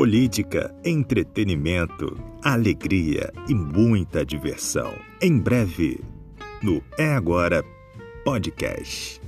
política, entretenimento, alegria e muita diversão. Em breve, no É Agora Podcast.